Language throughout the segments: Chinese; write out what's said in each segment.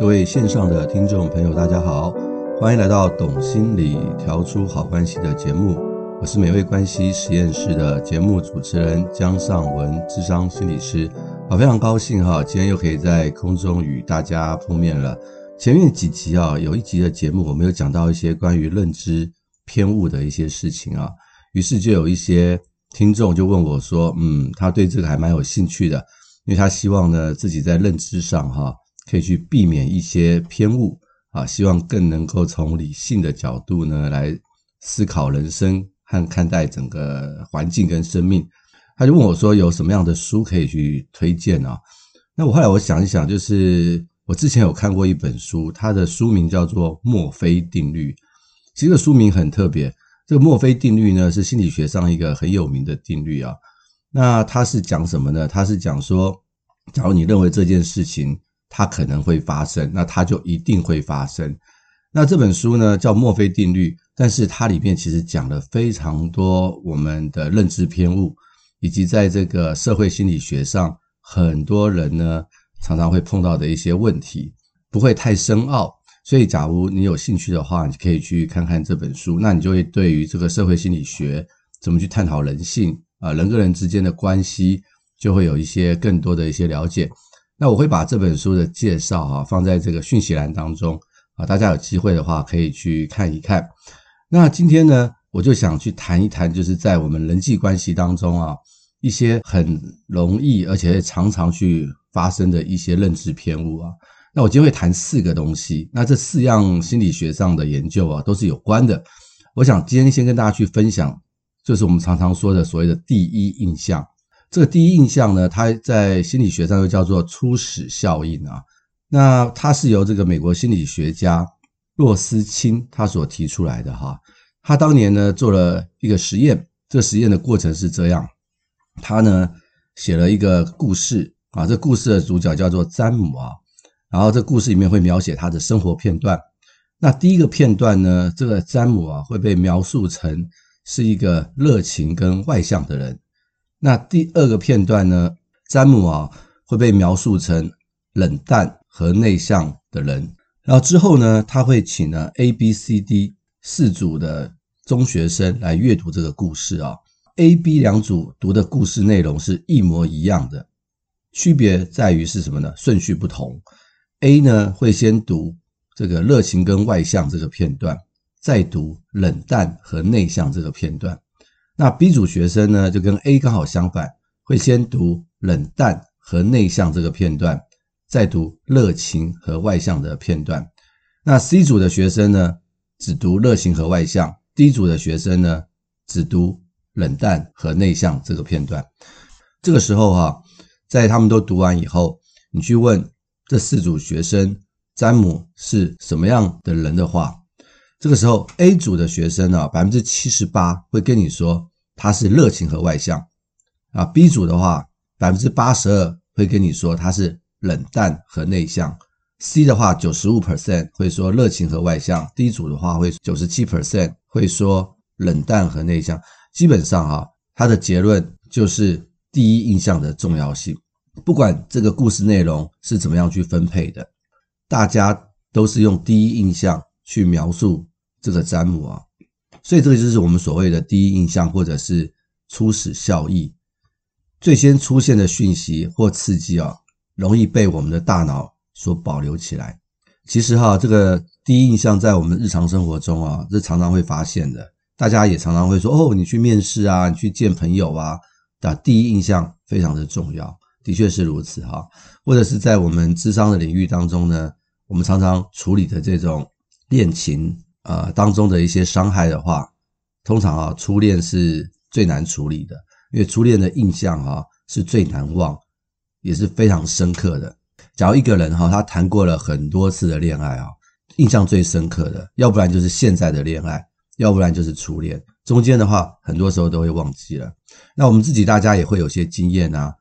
各位线上的听众朋友，大家好，欢迎来到《懂心理调出好关系》的节目。我是美味关系实验室的节目主持人江尚文，智商心理师。好，非常高兴哈，今天又可以在空中与大家碰面了。前面几集啊，有一集的节目，我们有讲到一些关于认知偏误的一些事情啊，于是就有一些听众就问我说：“嗯，他对这个还蛮有兴趣的，因为他希望呢自己在认知上哈。”可以去避免一些偏误啊，希望更能够从理性的角度呢来思考人生和看待整个环境跟生命。他就问我说，有什么样的书可以去推荐啊？那我后来我想一想，就是我之前有看过一本书，它的书名叫做《墨菲定律》。其实书名很特别，这个墨菲定律呢是心理学上一个很有名的定律啊。那它是讲什么呢？它是讲说，假如你认为这件事情。它可能会发生，那它就一定会发生。那这本书呢，叫墨菲定律，但是它里面其实讲了非常多我们的认知偏误，以及在这个社会心理学上，很多人呢常常会碰到的一些问题，不会太深奥。所以，假如你有兴趣的话，你可以去看看这本书，那你就会对于这个社会心理学怎么去探讨人性啊，人跟人之间的关系，就会有一些更多的一些了解。那我会把这本书的介绍哈放在这个讯息栏当中啊，大家有机会的话可以去看一看。那今天呢，我就想去谈一谈，就是在我们人际关系当中啊，一些很容易而且常常去发生的一些认知偏误啊。那我今天会谈四个东西，那这四样心理学上的研究啊都是有关的。我想今天先跟大家去分享，就是我们常常说的所谓的第一印象。这个第一印象呢，它在心理学上又叫做初始效应啊。那它是由这个美国心理学家洛斯钦他所提出来的哈。他当年呢做了一个实验，这个实验的过程是这样：他呢写了一个故事啊，这故事的主角叫做詹姆啊。然后这故事里面会描写他的生活片段。那第一个片段呢，这个詹姆啊会被描述成是一个热情跟外向的人。那第二个片段呢，詹姆啊会被描述成冷淡和内向的人。然后之后呢，他会请了 A、B、C、D 四组的中学生来阅读这个故事啊。A、B 两组读的故事内容是一模一样的，区别在于是什么呢？顺序不同。A 呢会先读这个热情跟外向这个片段，再读冷淡和内向这个片段。那 B 组学生呢，就跟 A 刚好相反，会先读冷淡和内向这个片段，再读热情和外向的片段。那 C 组的学生呢，只读热情和外向；D 组的学生呢，只读冷淡和内向这个片段。这个时候哈、在他们都读完以后，你去问这四组学生，詹姆是什么样的人的话，这个时候，A 组的学生呢，百分之七十八会跟你说他是热情和外向啊。B 组的话，百分之八十二会跟你说他是冷淡和内向。C 的话，九十五 percent 会说热情和外向。D 组的话，会九十七 percent 会说冷淡和内向。基本上哈，他的结论就是第一印象的重要性。不管这个故事内容是怎么样去分配的，大家都是用第一印象去描述。这个詹姆啊，所以这个就是我们所谓的第一印象，或者是初始效益。最先出现的讯息或刺激啊，容易被我们的大脑所保留起来。其实哈，这个第一印象在我们日常生活中啊，是常常会发现的。大家也常常会说，哦，你去面试啊，你去见朋友啊，的第一印象非常的重要，的确是如此哈。或者是在我们智商的领域当中呢，我们常常处理的这种恋情。呃，当中的一些伤害的话，通常啊，初恋是最难处理的，因为初恋的印象啊是最难忘，也是非常深刻的。假如一个人哈，他谈过了很多次的恋爱啊，印象最深刻的，要不然就是现在的恋爱，要不然就是初恋，中间的话，很多时候都会忘记了。那我们自己大家也会有些经验啊，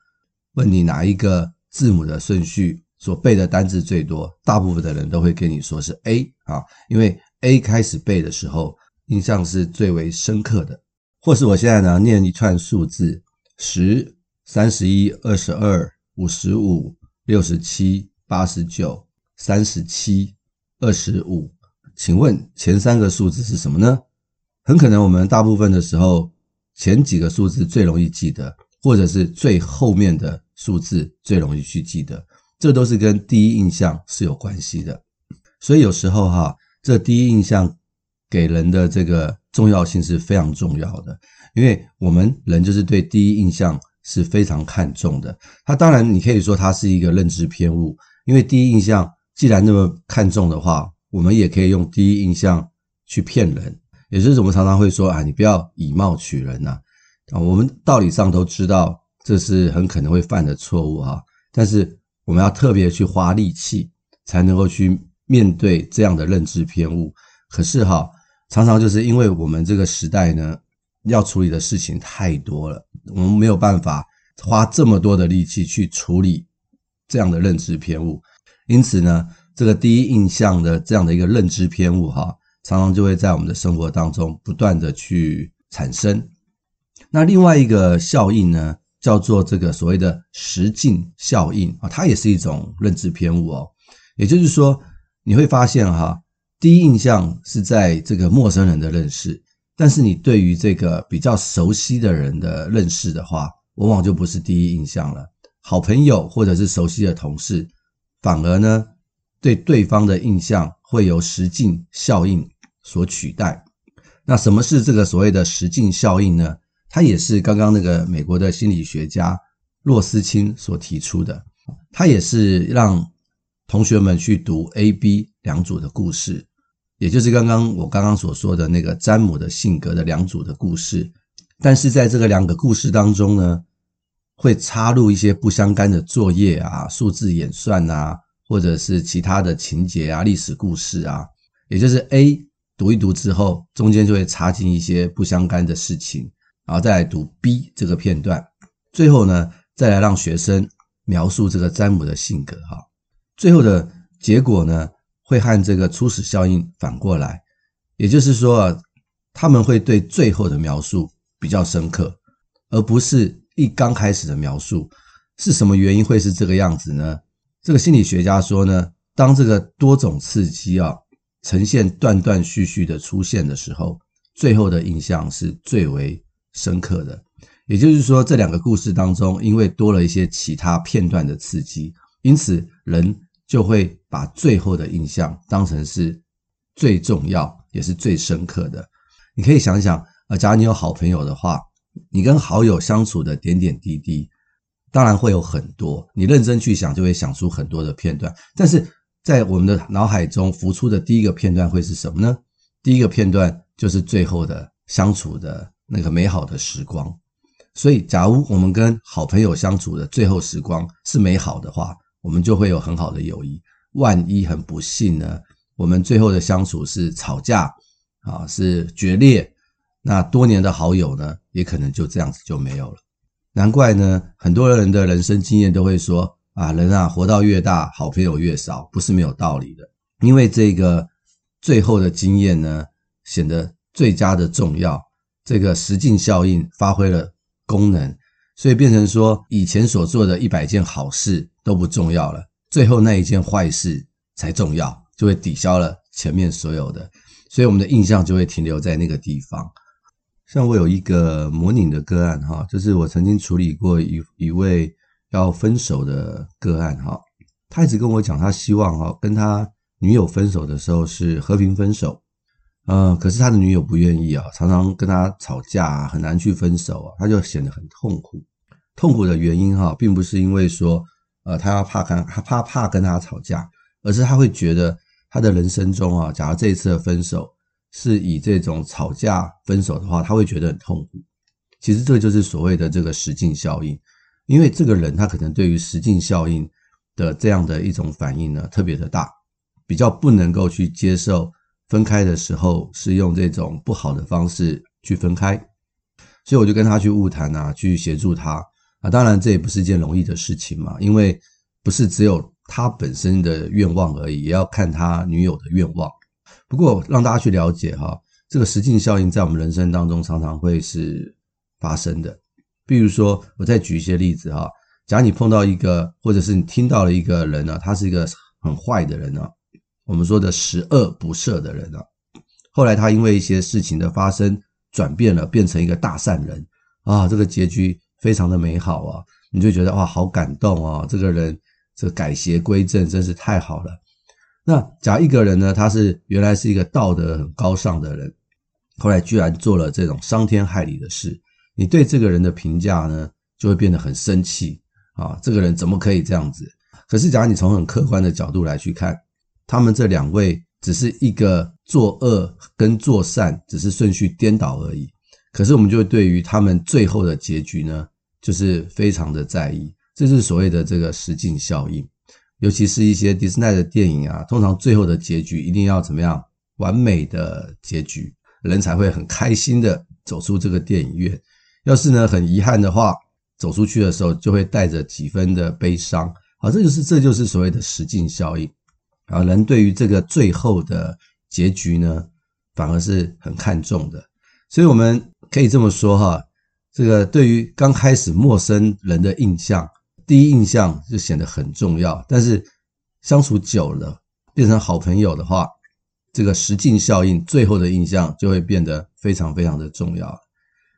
问你哪一个字母的顺序所背的单字最多，大部分的人都会跟你说是 A 啊，因为。A 开始背的时候，印象是最为深刻的，或是我现在呢念一串数字：十、三十一、二十二、五十五、六十七、八十九、三十七、二十五。请问前三个数字是什么呢？很可能我们大部分的时候，前几个数字最容易记得，或者是最后面的数字最容易去记得，这都是跟第一印象是有关系的。所以有时候哈，这第一印象给人的这个重要性是非常重要的，因为我们人就是对第一印象是非常看重的。它当然你可以说它是一个认知偏误，因为第一印象既然那么看重的话。我们也可以用第一印象去骗人，也就是我们常常会说啊，你不要以貌取人呐。啊，我们道理上都知道这是很可能会犯的错误哈，但是我们要特别去花力气，才能够去面对这样的认知偏误。可是哈，常常就是因为我们这个时代呢，要处理的事情太多了，我们没有办法花这么多的力气去处理这样的认知偏误，因此呢。这个第一印象的这样的一个认知偏误，哈，常常就会在我们的生活当中不断的去产生。那另外一个效应呢，叫做这个所谓的实境效应啊，它也是一种认知偏误哦。也就是说，你会发现哈，第一印象是在这个陌生人的认识，但是你对于这个比较熟悉的人的认识的话，往往就不是第一印象了。好朋友或者是熟悉的同事，反而呢，对对方的印象会由实境效应所取代。那什么是这个所谓的实境效应呢？它也是刚刚那个美国的心理学家洛斯钦所提出的。他也是让同学们去读 A、B 两组的故事，也就是刚刚我刚刚所说的那个詹姆的性格的两组的故事。但是在这个两个故事当中呢，会插入一些不相干的作业啊、数字演算啊。或者是其他的情节啊、历史故事啊，也就是 A 读一读之后，中间就会插进一些不相干的事情，然后再来读 B 这个片段，最后呢，再来让学生描述这个詹姆的性格哈，最后的结果呢，会和这个初始效应反过来，也就是说啊，他们会对最后的描述比较深刻，而不是一刚开始的描述。是什么原因会是这个样子呢？这个心理学家说呢，当这个多种刺激啊呈现断断续续的出现的时候，最后的印象是最为深刻的。也就是说，这两个故事当中，因为多了一些其他片段的刺激，因此人就会把最后的印象当成是最重要也是最深刻的。你可以想想啊，假如你有好朋友的话，你跟好友相处的点点滴滴。当然会有很多，你认真去想，就会想出很多的片段。但是在我们的脑海中浮出的第一个片段会是什么呢？第一个片段就是最后的相处的那个美好的时光。所以，假如我们跟好朋友相处的最后时光是美好的话，我们就会有很好的友谊。万一很不幸呢，我们最后的相处是吵架啊，是决裂，那多年的好友呢，也可能就这样子就没有了。难怪呢，很多人的人生经验都会说啊，人啊，活到越大，好朋友越少，不是没有道理的。因为这个最后的经验呢，显得最佳的重要，这个实境效应发挥了功能，所以变成说，以前所做的一百件好事都不重要了，最后那一件坏事才重要，就会抵消了前面所有的，所以我们的印象就会停留在那个地方。像我有一个模拟的个案哈，就是我曾经处理过一一位要分手的个案哈，他一直跟我讲，他希望哈跟他女友分手的时候是和平分手，呃，可是他的女友不愿意啊，常常跟他吵架，啊很难去分手啊，他就显得很痛苦。痛苦的原因哈，并不是因为说呃他要怕跟他怕怕跟他吵架，而是他会觉得他的人生中啊，假如这一次的分手。是以这种吵架分手的话，他会觉得很痛苦。其实这就是所谓的这个实境效应，因为这个人他可能对于实境效应的这样的一种反应呢，特别的大，比较不能够去接受分开的时候是用这种不好的方式去分开。所以我就跟他去晤谈啊，去协助他啊。当然这也不是件容易的事情嘛，因为不是只有他本身的愿望而已，也要看他女友的愿望。不过，让大家去了解哈，这个实境效应在我们人生当中常常会是发生的。比如说，我再举一些例子哈，假如你碰到一个，或者是你听到了一个人呢，他是一个很坏的人啊，我们说的十恶不赦的人啊。后来他因为一些事情的发生，转变了，变成一个大善人啊，这个结局非常的美好啊，你就觉得哇，好感动啊，这个人这改邪归正真是太好了。那假如一个人呢，他是原来是一个道德很高尚的人，后来居然做了这种伤天害理的事，你对这个人的评价呢，就会变得很生气啊，这个人怎么可以这样子？可是假如你从很客观的角度来去看，他们这两位。只是一个作恶跟作善，只是顺序颠倒而已。可是我们就会对于他们最后的结局呢，就是非常的在意。这是所谓的这个实境效应，尤其是一些迪士尼的电影啊，通常最后的结局一定要怎么样？完美的结局，人才会很开心的走出这个电影院。要是呢很遗憾的话，走出去的时候就会带着几分的悲伤。好，这就是这就是所谓的实境效应。啊，人对于这个最后的结局呢，反而是很看重的。所以我们可以这么说哈，这个对于刚开始陌生人的印象，第一印象就显得很重要。但是相处久了，变成好朋友的话，这个实境效应最后的印象就会变得非常非常的重要。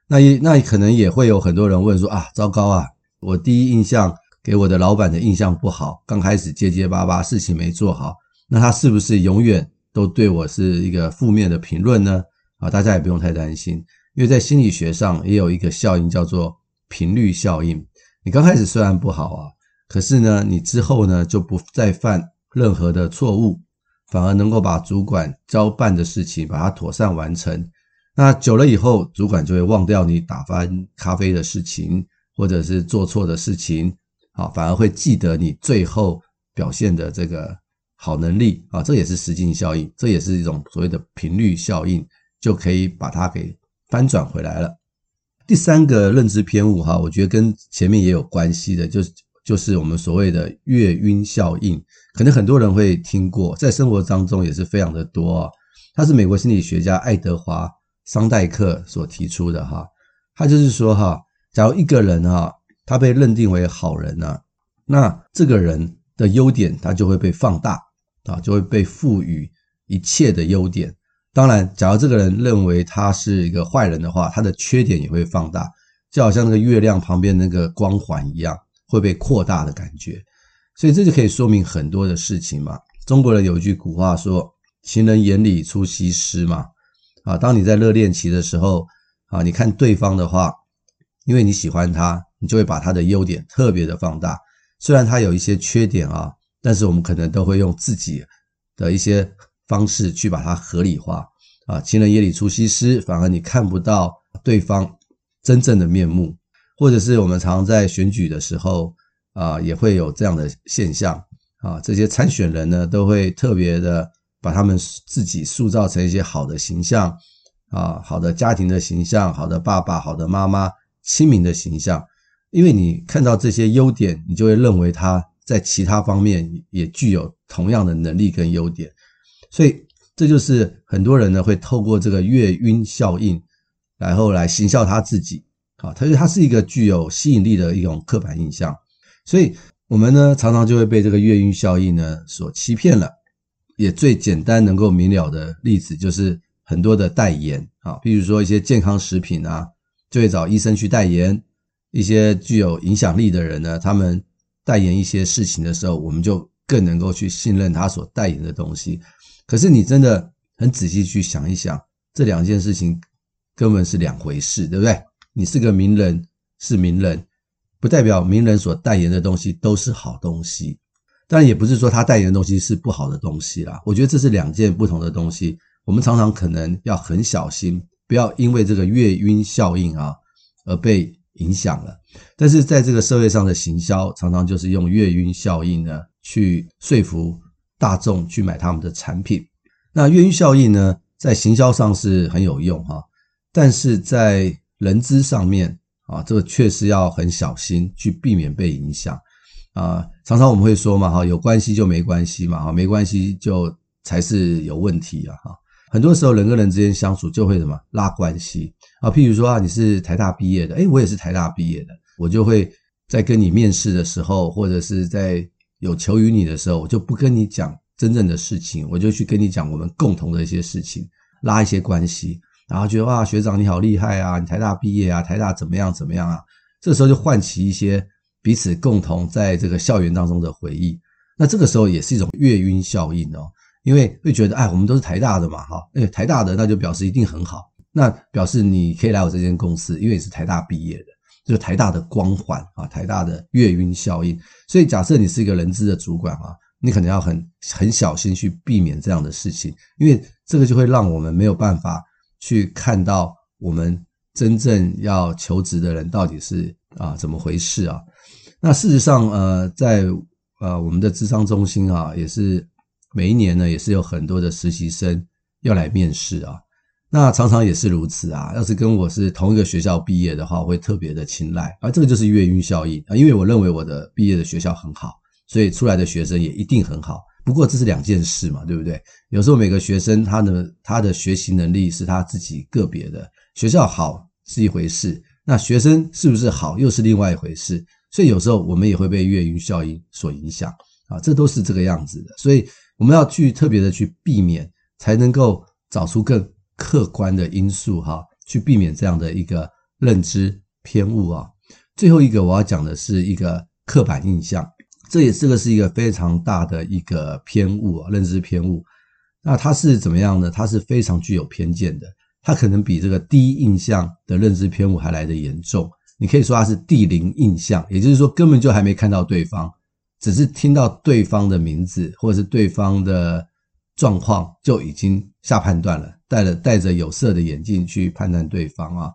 那也那可能也会有很多人问说啊，糟糕啊，我第一印象。给我的老板的印象不好，刚开始结结巴巴，事情没做好，那他是不是永远都对我是一个负面的评论呢？啊，大家也不用太担心，因为在心理学上也有一个效应叫做频率效应。你刚开始虽然不好啊，可是呢，你之后呢就不再犯任何的错误，反而能够把主管交办的事情把它妥善完成。那久了以后，主管就会忘掉你打翻咖啡的事情，或者是做错的事情。啊，反而会记得你最后表现的这个好能力啊，这也是实境效应，这也是一种所谓的频率效应，就可以把它给翻转回来了。第三个认知偏误哈，我觉得跟前面也有关系的，就是就是我们所谓的月晕效应，可能很多人会听过，在生活当中也是非常的多啊。他是美国心理学家爱德华桑代克所提出的哈，他就是说哈，假如一个人哈。他被认定为好人呢、啊，那这个人的优点他就会被放大啊，就会被赋予一切的优点。当然，假如这个人认为他是一个坏人的话，他的缺点也会放大，就好像那个月亮旁边那个光环一样，会被扩大的感觉。所以这就可以说明很多的事情嘛。中国人有一句古话说：“情人眼里出西施”嘛。啊，当你在热恋期的时候啊，你看对方的话，因为你喜欢他。你就会把他的优点特别的放大，虽然他有一些缺点啊，但是我们可能都会用自己的一些方式去把它合理化啊。情人眼里出西施，反而你看不到对方真正的面目，或者是我们常在选举的时候啊，也会有这样的现象啊。这些参选人呢，都会特别的把他们自己塑造成一些好的形象啊，好的家庭的形象，好的爸爸，好的妈妈，亲民的形象。因为你看到这些优点，你就会认为他在其他方面也具有同样的能力跟优点，所以这就是很多人呢会透过这个月晕效应，然后来行销他自己啊，他说他是一个具有吸引力的一种刻板印象，所以我们呢常常就会被这个月晕效应呢所欺骗了。也最简单能够明了的例子就是很多的代言啊，比如说一些健康食品啊，就会找医生去代言。一些具有影响力的人呢，他们代言一些事情的时候，我们就更能够去信任他所代言的东西。可是你真的很仔细去想一想，这两件事情根本是两回事，对不对？你是个名人，是名人，不代表名人所代言的东西都是好东西。当然，也不是说他代言的东西是不好的东西啦。我觉得这是两件不同的东西。我们常常可能要很小心，不要因为这个月晕效应啊而被。影响了，但是在这个社会上的行销，常常就是用月晕效应呢，去说服大众去买他们的产品。那月晕效应呢，在行销上是很有用哈，但是在人资上面啊，这个确实要很小心，去避免被影响啊。常常我们会说嘛哈，有关系就没关系嘛哈，没关系就才是有问题啊哈。很多时候人跟人之间相处就会什么拉关系啊，譬如说啊，你是台大毕业的，诶，我也是台大毕业的，我就会在跟你面试的时候，或者是在有求于你的时候，我就不跟你讲真正的事情，我就去跟你讲我们共同的一些事情，拉一些关系，然后觉得哇，学长你好厉害啊，你台大毕业啊，台大怎么样怎么样啊？这时候就唤起一些彼此共同在这个校园当中的回忆。那这个时候也是一种月晕效应哦，因为会觉得哎，我们都是台大的嘛，哈，哎，台大的那就表示一定很好，那表示你可以来我这间公司，因为你是台大毕业的。就是台大的光环啊，台大的月晕效应。所以假设你是一个人资的主管啊，你可能要很很小心去避免这样的事情，因为这个就会让我们没有办法去看到我们真正要求职的人到底是啊怎么回事啊。那事实上，呃，在呃我们的智商中心啊，也是每一年呢，也是有很多的实习生要来面试啊。那常常也是如此啊！要是跟我是同一个学校毕业的话，我会特别的青睐。而这个就是月晕效应啊，因为我认为我的毕业的学校很好，所以出来的学生也一定很好。不过这是两件事嘛，对不对？有时候每个学生他的他的学习能力是他自己个别的，学校好是一回事，那学生是不是好又是另外一回事。所以有时候我们也会被月晕效应所影响啊，这都是这个样子的。所以我们要去特别的去避免，才能够找出更。客观的因素哈，去避免这样的一个认知偏误啊。最后一个我要讲的是一个刻板印象，这也这个是一个非常大的一个偏误啊，认知偏误。那它是怎么样呢？它是非常具有偏见的，它可能比这个第一印象的认知偏误还来得严重。你可以说它是第零印象，也就是说根本就还没看到对方，只是听到对方的名字或者是对方的状况就已经下判断了。戴了戴着有色的眼镜去判断对方啊，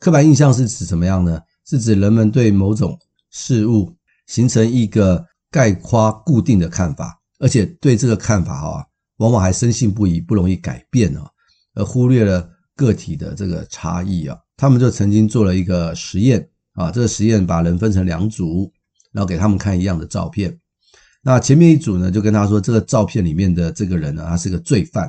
刻板印象是指什么样呢？是指人们对某种事物形成一个概括固定的看法，而且对这个看法啊，往往还深信不疑，不容易改变啊，而忽略了个体的这个差异啊。他们就曾经做了一个实验啊，这个实验把人分成两组，然后给他们看一样的照片。那前面一组呢，就跟他说，这个照片里面的这个人呢，他是个罪犯。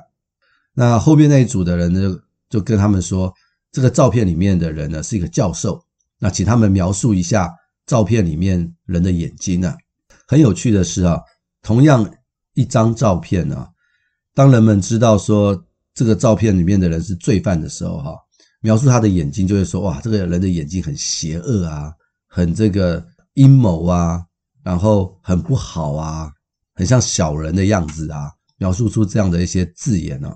那后面那一组的人呢，就跟他们说，这个照片里面的人呢是一个教授。那请他们描述一下照片里面人的眼睛啊。很有趣的是啊，同样一张照片啊，当人们知道说这个照片里面的人是罪犯的时候，哈，描述他的眼睛就会说，哇，这个人的眼睛很邪恶啊，很这个阴谋啊，然后很不好啊，很像小人的样子啊，描述出这样的一些字眼呢。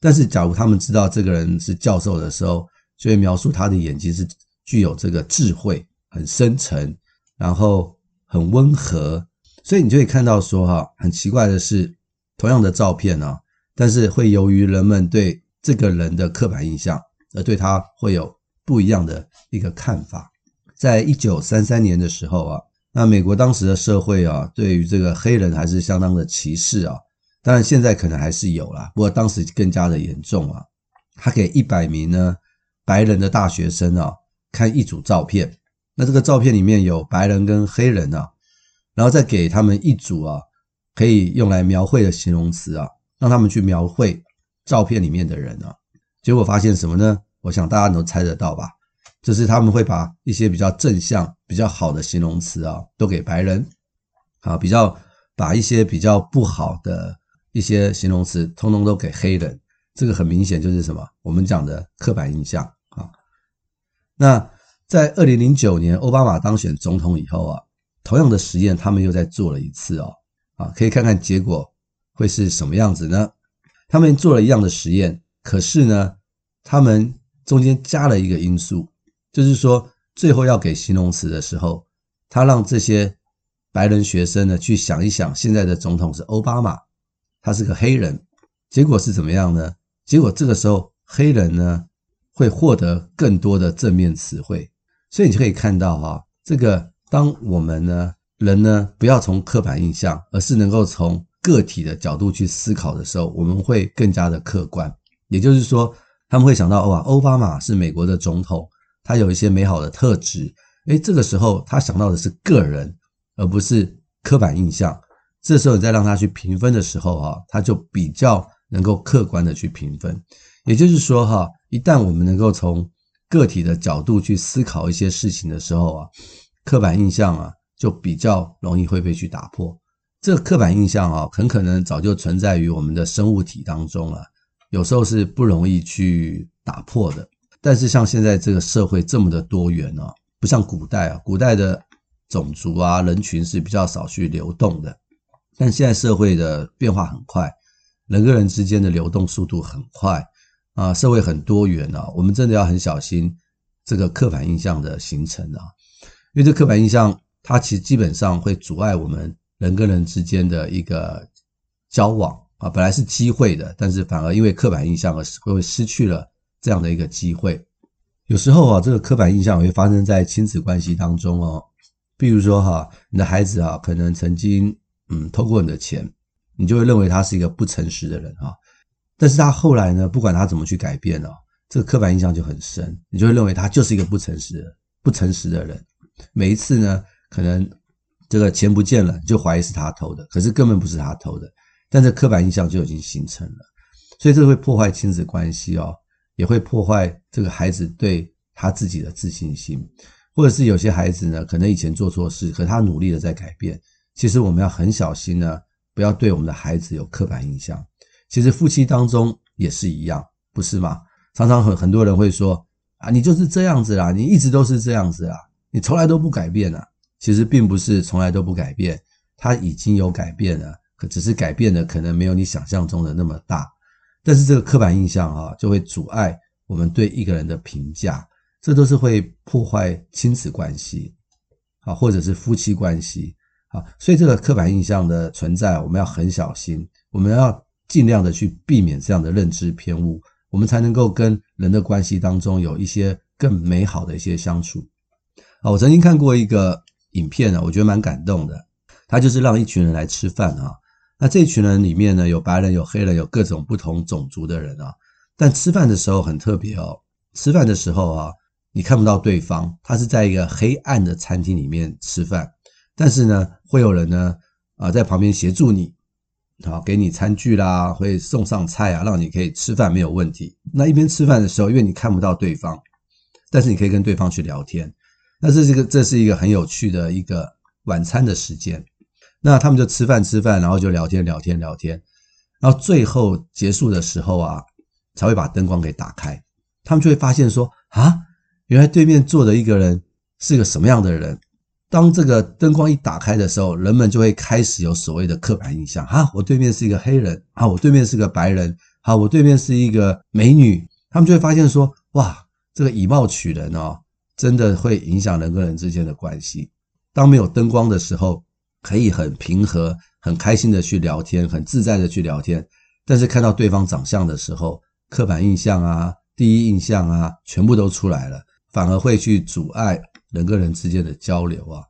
但是，假如他们知道这个人是教授的时候，就会描述他的眼睛是具有这个智慧、很深沉，然后很温和。所以你就会看到说，哈，很奇怪的是，同样的照片啊，但是会由于人们对这个人的刻板印象，而对他会有不一样的一个看法。在一九三三年的时候啊，那美国当时的社会啊，对于这个黑人还是相当的歧视啊。当然，现在可能还是有啦，不过当时更加的严重啊。他给一百名呢白人的大学生啊看一组照片，那这个照片里面有白人跟黑人啊，然后再给他们一组啊可以用来描绘的形容词啊，让他们去描绘照片里面的人啊。结果发现什么呢？我想大家能猜得到吧？就是他们会把一些比较正向、比较好的形容词啊都给白人，啊，比较把一些比较不好的。一些形容词通通都给黑人，这个很明显就是什么？我们讲的刻板印象啊。那在二零零九年奥巴马当选总统以后啊，同样的实验他们又再做了一次哦，啊，可以看看结果会是什么样子呢？他们做了一样的实验，可是呢，他们中间加了一个因素，就是说最后要给形容词的时候，他让这些白人学生呢去想一想，现在的总统是奥巴马。他是个黑人，结果是怎么样呢？结果这个时候黑人呢会获得更多的正面词汇，所以你就可以看到哈，这个当我们呢人呢不要从刻板印象，而是能够从个体的角度去思考的时候，我们会更加的客观。也就是说，他们会想到哇，奥巴马是美国的总统，他有一些美好的特质。诶，这个时候他想到的是个人，而不是刻板印象。这时候你再让他去评分的时候，哈，他就比较能够客观的去评分。也就是说，哈，一旦我们能够从个体的角度去思考一些事情的时候啊，刻板印象啊就比较容易会被去打破。这个刻板印象啊，很可能早就存在于我们的生物体当中了，有时候是不容易去打破的。但是像现在这个社会这么的多元啊，不像古代啊，古代的种族啊人群是比较少去流动的，但现在社会的变化很快，人跟人之间的流动速度很快啊，社会很多元啊，我们真的要很小心这个刻板印象的形成啊，因为这刻板印象它其实基本上会阻碍我们人跟人之间的一个交往啊，本来是机会的，但是反而因为刻板印象而会失去了这样的一个机会。有时候啊，这个刻板印象会发生在亲子关系当中哦，比如说哈，你的孩子啊，可能曾经嗯偷过你的钱。你就会认为他是一个不诚实的人啊，但是他后来呢，不管他怎么去改变哦，这个刻板印象就很深，你就会认为他就是一个不诚实的、不诚实的人。每一次呢，可能这个钱不见了，就怀疑是他偷的，可是根本不是他偷的，但这刻板印象就已经形成了，所以这会破坏亲子关系哦，也会破坏这个孩子对他自己的自信心，或者是有些孩子呢，可能以前做错事，可他努力的在改变，其实我们要很小心呢。不要对我们的孩子有刻板印象。其实夫妻当中也是一样，不是吗？常常很很多人会说啊，你就是这样子啦，你一直都是这样子啦，你从来都不改变啊。其实并不是从来都不改变，他已经有改变了，可只是改变的可能没有你想象中的那么大。但是这个刻板印象啊，就会阻碍我们对一个人的评价，这都是会破坏亲子关系啊，或者是夫妻关系。啊，所以这个刻板印象的存在，我们要很小心，我们要尽量的去避免这样的认知偏误，我们才能够跟人的关系当中有一些更美好的一些相处。啊，我曾经看过一个影片啊，我觉得蛮感动的。他就是让一群人来吃饭啊，那这群人里面呢，有白人，有黑人，有各种不同种族的人啊。但吃饭的时候很特别哦，吃饭的时候啊，你看不到对方，他是在一个黑暗的餐厅里面吃饭。但是呢，会有人呢，啊，在旁边协助你，好，给你餐具啦，会送上菜啊，让你可以吃饭没有问题。那一边吃饭的时候，因为你看不到对方，但是你可以跟对方去聊天。那这是一个，这是一个很有趣的一个晚餐的时间。那他们就吃饭吃饭，然后就聊天聊天聊天，然后最后结束的时候啊，才会把灯光给打开。他们就会发现说，啊，原来对面坐的一个人是个什么样的人。当这个灯光一打开的时候，人们就会开始有所谓的刻板印象啊，我对面是一个黑人啊，我对面是个白人，好，我对面是一个美女，他们就会发现说，哇，这个以貌取人哦，真的会影响人跟人之间的关系。当没有灯光的时候，可以很平和、很开心的去聊天，很自在的去聊天，但是看到对方长相的时候，刻板印象啊、第一印象啊，全部都出来了，反而会去阻碍。人跟人之间的交流啊，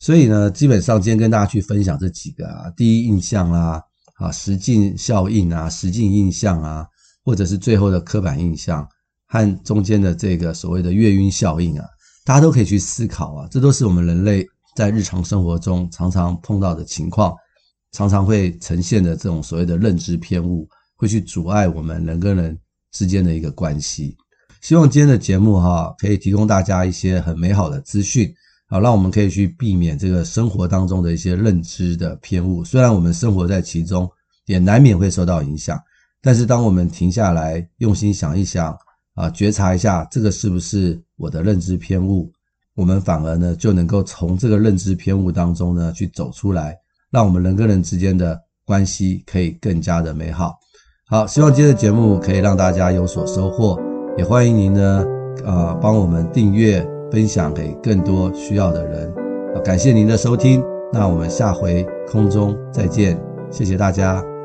所以呢，基本上今天跟大家去分享这几个啊，第一印象啦，啊，实境效应啊，实境印象啊，或者是最后的刻板印象和中间的这个所谓的月晕效应啊，大家都可以去思考啊，这都是我们人类在日常生活中常常碰到的情况，常常会呈现的这种所谓的认知偏误，会去阻碍我们人跟人之间的一个关系。希望今天的节目哈，可以提供大家一些很美好的资讯，好，让我们可以去避免这个生活当中的一些认知的偏误。虽然我们生活在其中，也难免会受到影响，但是当我们停下来，用心想一想，啊，觉察一下这个是不是我的认知偏误，我们反而呢就能够从这个认知偏误当中呢去走出来，让我们人跟人之间的关系可以更加的美好。好，希望今天的节目可以让大家有所收获。也欢迎您呢，呃，帮我们订阅、分享给更多需要的人。感谢您的收听，那我们下回空中再见，谢谢大家。